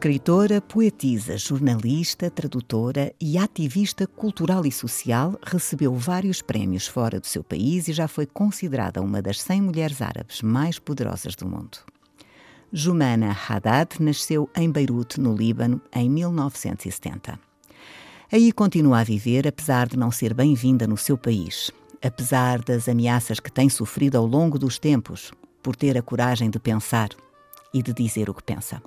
Escritora, poetisa, jornalista, tradutora e ativista cultural e social, recebeu vários prémios fora do seu país e já foi considerada uma das 100 mulheres árabes mais poderosas do mundo. Jumana Haddad nasceu em Beirute, no Líbano, em 1970. Aí continua a viver, apesar de não ser bem-vinda no seu país, apesar das ameaças que tem sofrido ao longo dos tempos, por ter a coragem de pensar e de dizer o que pensa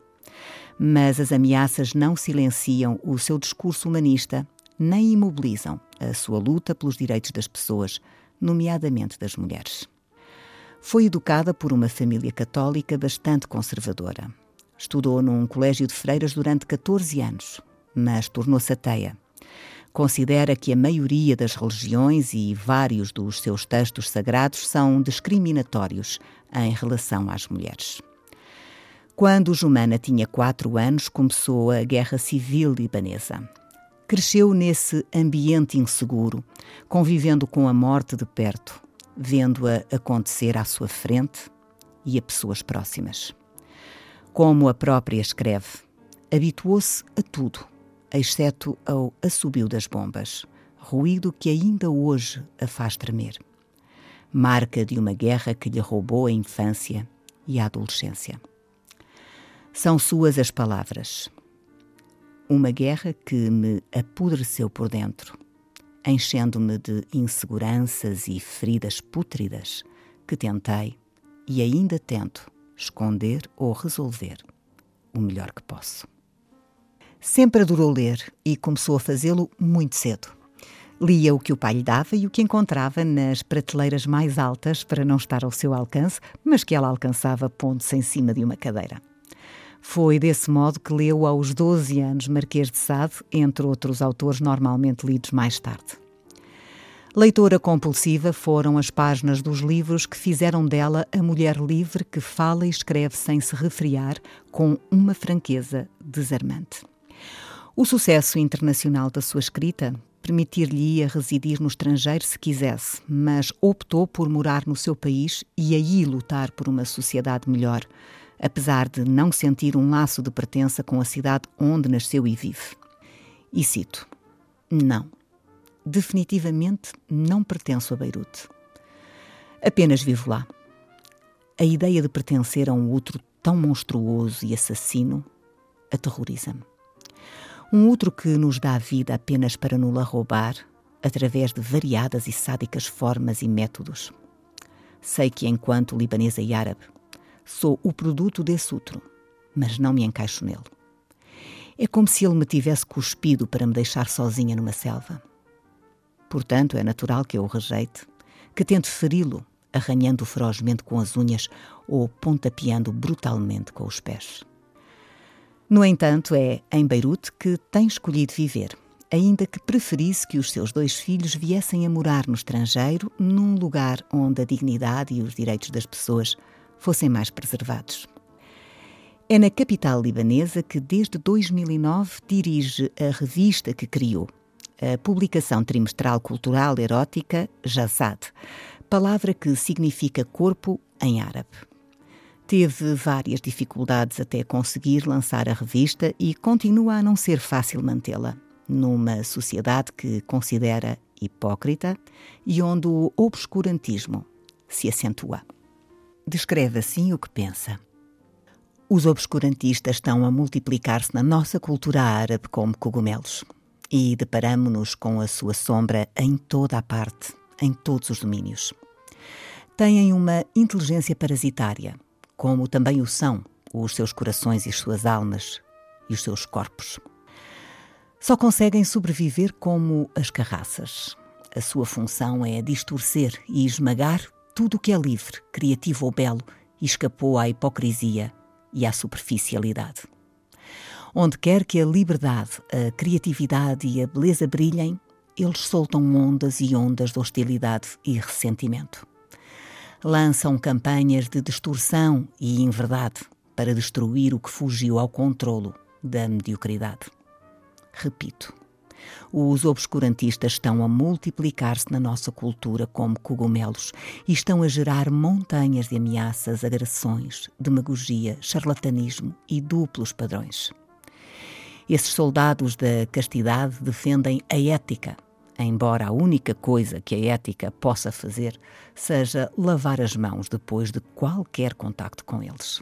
mas as ameaças não silenciam o seu discurso humanista nem imobilizam a sua luta pelos direitos das pessoas, nomeadamente das mulheres. Foi educada por uma família católica bastante conservadora. Estudou num colégio de freiras durante 14 anos, mas tornou-se ateia. Considera que a maioria das religiões e vários dos seus textos sagrados são discriminatórios em relação às mulheres. Quando Jumana tinha quatro anos, começou a Guerra Civil Libanesa. Cresceu nesse ambiente inseguro, convivendo com a morte de perto, vendo-a acontecer à sua frente e a pessoas próximas. Como a própria escreve, habituou-se a tudo, exceto ao assobio das bombas, ruído que ainda hoje a faz tremer. Marca de uma guerra que lhe roubou a infância e a adolescência. São suas as palavras. Uma guerra que me apodreceu por dentro, enchendo-me de inseguranças e feridas pútridas que tentei e ainda tento esconder ou resolver o melhor que posso. Sempre adorou ler e começou a fazê-lo muito cedo. Lia o que o pai lhe dava e o que encontrava nas prateleiras mais altas para não estar ao seu alcance, mas que ela alcançava pondo-se em cima de uma cadeira. Foi desse modo que leu aos 12 anos Marquês de Sade, entre outros autores normalmente lidos mais tarde. Leitora compulsiva foram as páginas dos livros que fizeram dela a mulher livre que fala e escreve sem se refriar, com uma franqueza desarmante. O sucesso internacional da sua escrita permitir-lhe-ia residir no estrangeiro se quisesse, mas optou por morar no seu país e aí lutar por uma sociedade melhor, apesar de não sentir um laço de pertença com a cidade onde nasceu e vive. E cito: Não, definitivamente não pertenço a Beirute. Apenas vivo lá. A ideia de pertencer a um outro tão monstruoso e assassino aterroriza-me. Um outro que nos dá vida apenas para nos-la roubar, através de variadas e sádicas formas e métodos. Sei que, enquanto libanesa e árabe, Sou o produto desse outro, mas não me encaixo nele. É como se ele me tivesse cuspido para me deixar sozinha numa selva. Portanto, é natural que eu o rejeite, que tente feri-lo, arranhando-o ferozmente com as unhas ou pontapeando brutalmente com os pés. No entanto, é em Beirute que tem escolhido viver, ainda que preferisse que os seus dois filhos viessem a morar no estrangeiro, num lugar onde a dignidade e os direitos das pessoas fossem mais preservados. É na capital libanesa que, desde 2009, dirige a revista que criou, a publicação trimestral cultural erótica Jazad, palavra que significa corpo em árabe. Teve várias dificuldades até conseguir lançar a revista e continua a não ser fácil mantê-la, numa sociedade que considera hipócrita e onde o obscurantismo se acentua descreve assim o que pensa. Os obscurantistas estão a multiplicar-se na nossa cultura árabe como cogumelos e deparamo-nos com a sua sombra em toda a parte, em todos os domínios. Têm uma inteligência parasitária, como também o são os seus corações e as suas almas e os seus corpos. Só conseguem sobreviver como as carraças. A sua função é distorcer e esmagar tudo o que é livre, criativo ou belo escapou à hipocrisia e à superficialidade. Onde quer que a liberdade, a criatividade e a beleza brilhem, eles soltam ondas e ondas de hostilidade e ressentimento. Lançam campanhas de distorção e inverdade para destruir o que fugiu ao controlo da mediocridade. Repito, os obscurantistas estão a multiplicar-se na nossa cultura como cogumelos e estão a gerar montanhas de ameaças, agressões, demagogia, charlatanismo e duplos padrões. Esses soldados da castidade defendem a ética, embora a única coisa que a ética possa fazer seja lavar as mãos depois de qualquer contacto com eles.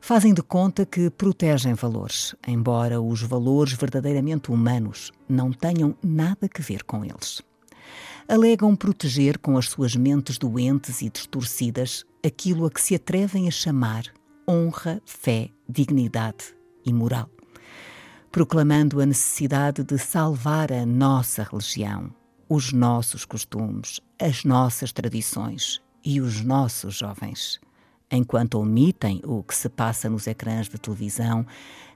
Fazem de conta que protegem valores, embora os valores verdadeiramente humanos não tenham nada a ver com eles. Alegam proteger com as suas mentes doentes e distorcidas aquilo a que se atrevem a chamar honra, fé, dignidade e moral, proclamando a necessidade de salvar a nossa religião, os nossos costumes, as nossas tradições e os nossos jovens enquanto omitem o que se passa nos ecrãs de televisão,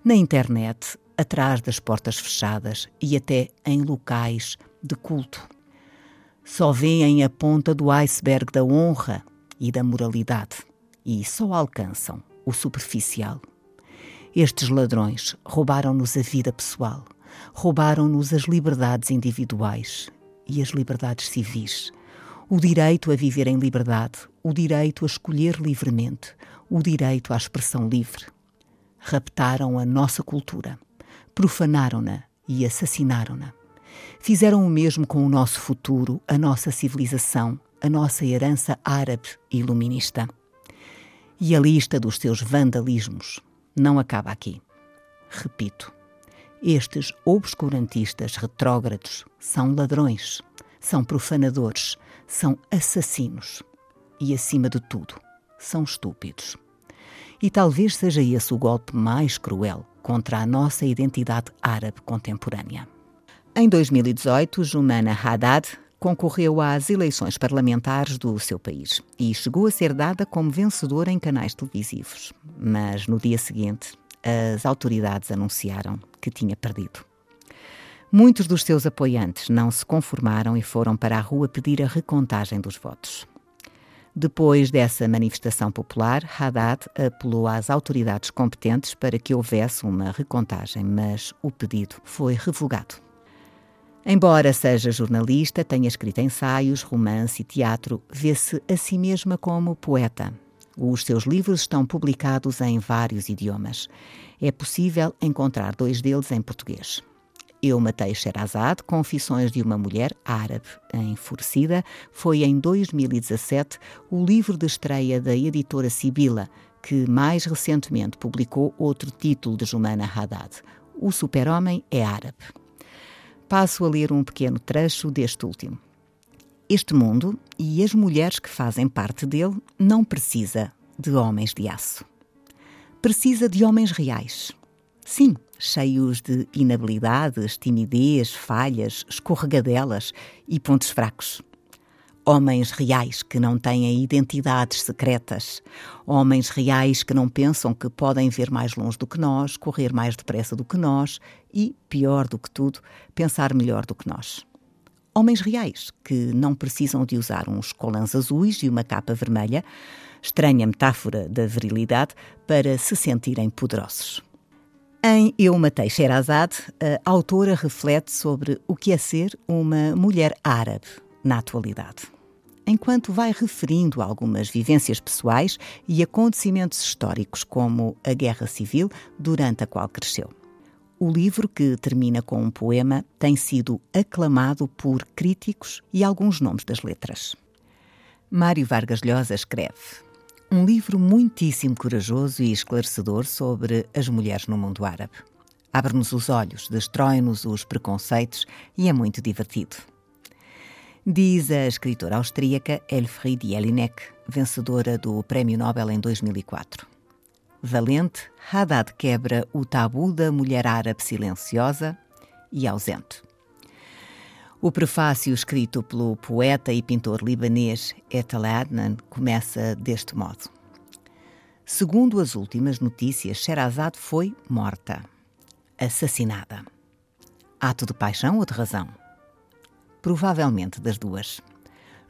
na internet, atrás das portas fechadas e até em locais de culto. Só veem a ponta do iceberg da honra e da moralidade e só alcançam o superficial. Estes ladrões roubaram-nos a vida pessoal, roubaram-nos as liberdades individuais e as liberdades civis o direito a viver em liberdade, o direito a escolher livremente, o direito à expressão livre. Raptaram a nossa cultura, profanaram-na e assassinaram-na. Fizeram o mesmo com o nosso futuro, a nossa civilização, a nossa herança árabe iluminista. E a lista dos seus vandalismos não acaba aqui. Repito, estes obscurantistas retrógrados são ladrões, são profanadores, são assassinos e, acima de tudo, são estúpidos. E talvez seja esse o golpe mais cruel contra a nossa identidade árabe contemporânea. Em 2018, Jumana Haddad concorreu às eleições parlamentares do seu país e chegou a ser dada como vencedora em canais televisivos. Mas no dia seguinte, as autoridades anunciaram que tinha perdido. Muitos dos seus apoiantes não se conformaram e foram para a rua pedir a recontagem dos votos. Depois dessa manifestação popular, Haddad apelou às autoridades competentes para que houvesse uma recontagem, mas o pedido foi revogado. Embora seja jornalista, tenha escrito ensaios, romance e teatro, vê-se a si mesma como poeta. Os seus livros estão publicados em vários idiomas. É possível encontrar dois deles em português. Eu Matei Sherazade, Confissões de uma Mulher Árabe, Enfurecida, foi em 2017 o livro de estreia da editora Sibila, que mais recentemente publicou outro título de Jumana Haddad, O Super-Homem é Árabe. Passo a ler um pequeno trecho deste último. Este mundo e as mulheres que fazem parte dele não precisa de homens de aço. Precisa de homens reais. Sim, cheios de inabilidades, timidez, falhas, escorregadelas e pontos fracos. Homens reais que não têm identidades secretas. Homens reais que não pensam que podem ver mais longe do que nós, correr mais depressa do que nós e, pior do que tudo, pensar melhor do que nós. Homens reais que não precisam de usar uns colãs azuis e uma capa vermelha, estranha metáfora da virilidade, para se sentirem poderosos. Em Eu Matei Sherazade, a autora reflete sobre o que é ser uma mulher árabe na atualidade. Enquanto vai referindo algumas vivências pessoais e acontecimentos históricos, como a Guerra Civil, durante a qual cresceu. O livro, que termina com um poema, tem sido aclamado por críticos e alguns nomes das letras. Mário Vargas Llosa escreve: um livro muitíssimo corajoso e esclarecedor sobre as mulheres no mundo árabe. Abre-nos os olhos, destrói-nos os preconceitos e é muito divertido. Diz a escritora austríaca Elfriede Jelinek, vencedora do Prémio Nobel em 2004. Valente, Haddad quebra o tabu da mulher árabe silenciosa e ausente. O prefácio escrito pelo poeta e pintor libanês Etal Adnan começa deste modo. Segundo as últimas notícias, Sherazade foi morta, assassinada. Ato de paixão ou de razão? provavelmente das duas.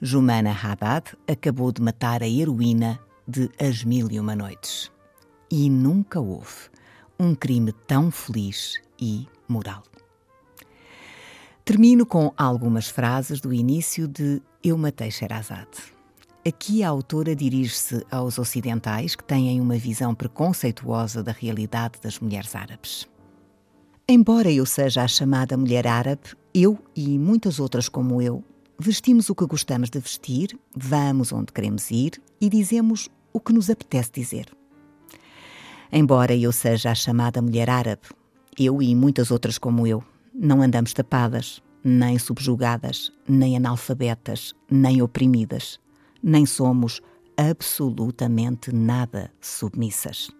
Jumana Haddad acabou de matar a heroína de As Mil e Uma Noites. E nunca houve um crime tão feliz e moral. Termino com algumas frases do início de Eu Matei Sherazade. Aqui a autora dirige-se aos ocidentais que têm uma visão preconceituosa da realidade das mulheres árabes. Embora eu seja a chamada mulher árabe, eu e muitas outras como eu vestimos o que gostamos de vestir, vamos onde queremos ir e dizemos o que nos apetece dizer. Embora eu seja a chamada mulher árabe, eu e muitas outras como eu não andamos tapadas, nem subjugadas, nem analfabetas, nem oprimidas nem somos absolutamente nada submissas.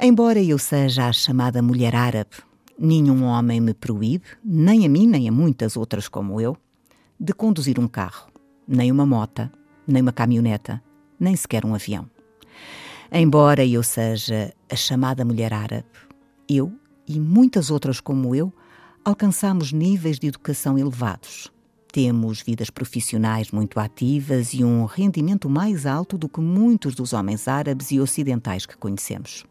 Embora eu seja a chamada mulher árabe, nenhum homem me proíbe, nem a mim nem a muitas outras como eu, de conduzir um carro, nem uma mota, nem uma caminhoneta, nem sequer um avião. Embora eu seja a chamada mulher árabe, eu e muitas outras como eu alcançamos níveis de educação elevados, temos vidas profissionais muito ativas e um rendimento mais alto do que muitos dos homens árabes e ocidentais que conhecemos.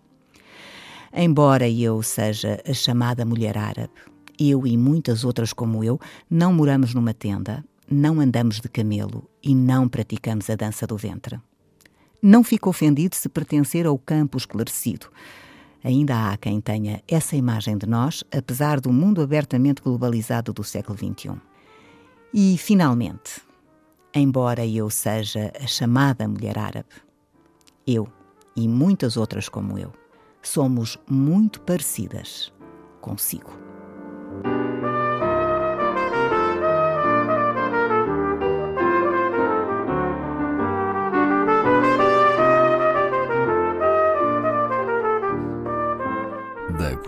Embora eu seja a chamada mulher árabe, eu e muitas outras como eu não moramos numa tenda, não andamos de camelo e não praticamos a dança do ventre. Não fico ofendido se pertencer ao campo esclarecido. Ainda há quem tenha essa imagem de nós, apesar do mundo abertamente globalizado do século XXI. E, finalmente, embora eu seja a chamada mulher árabe, eu e muitas outras como eu somos muito parecidas consigo.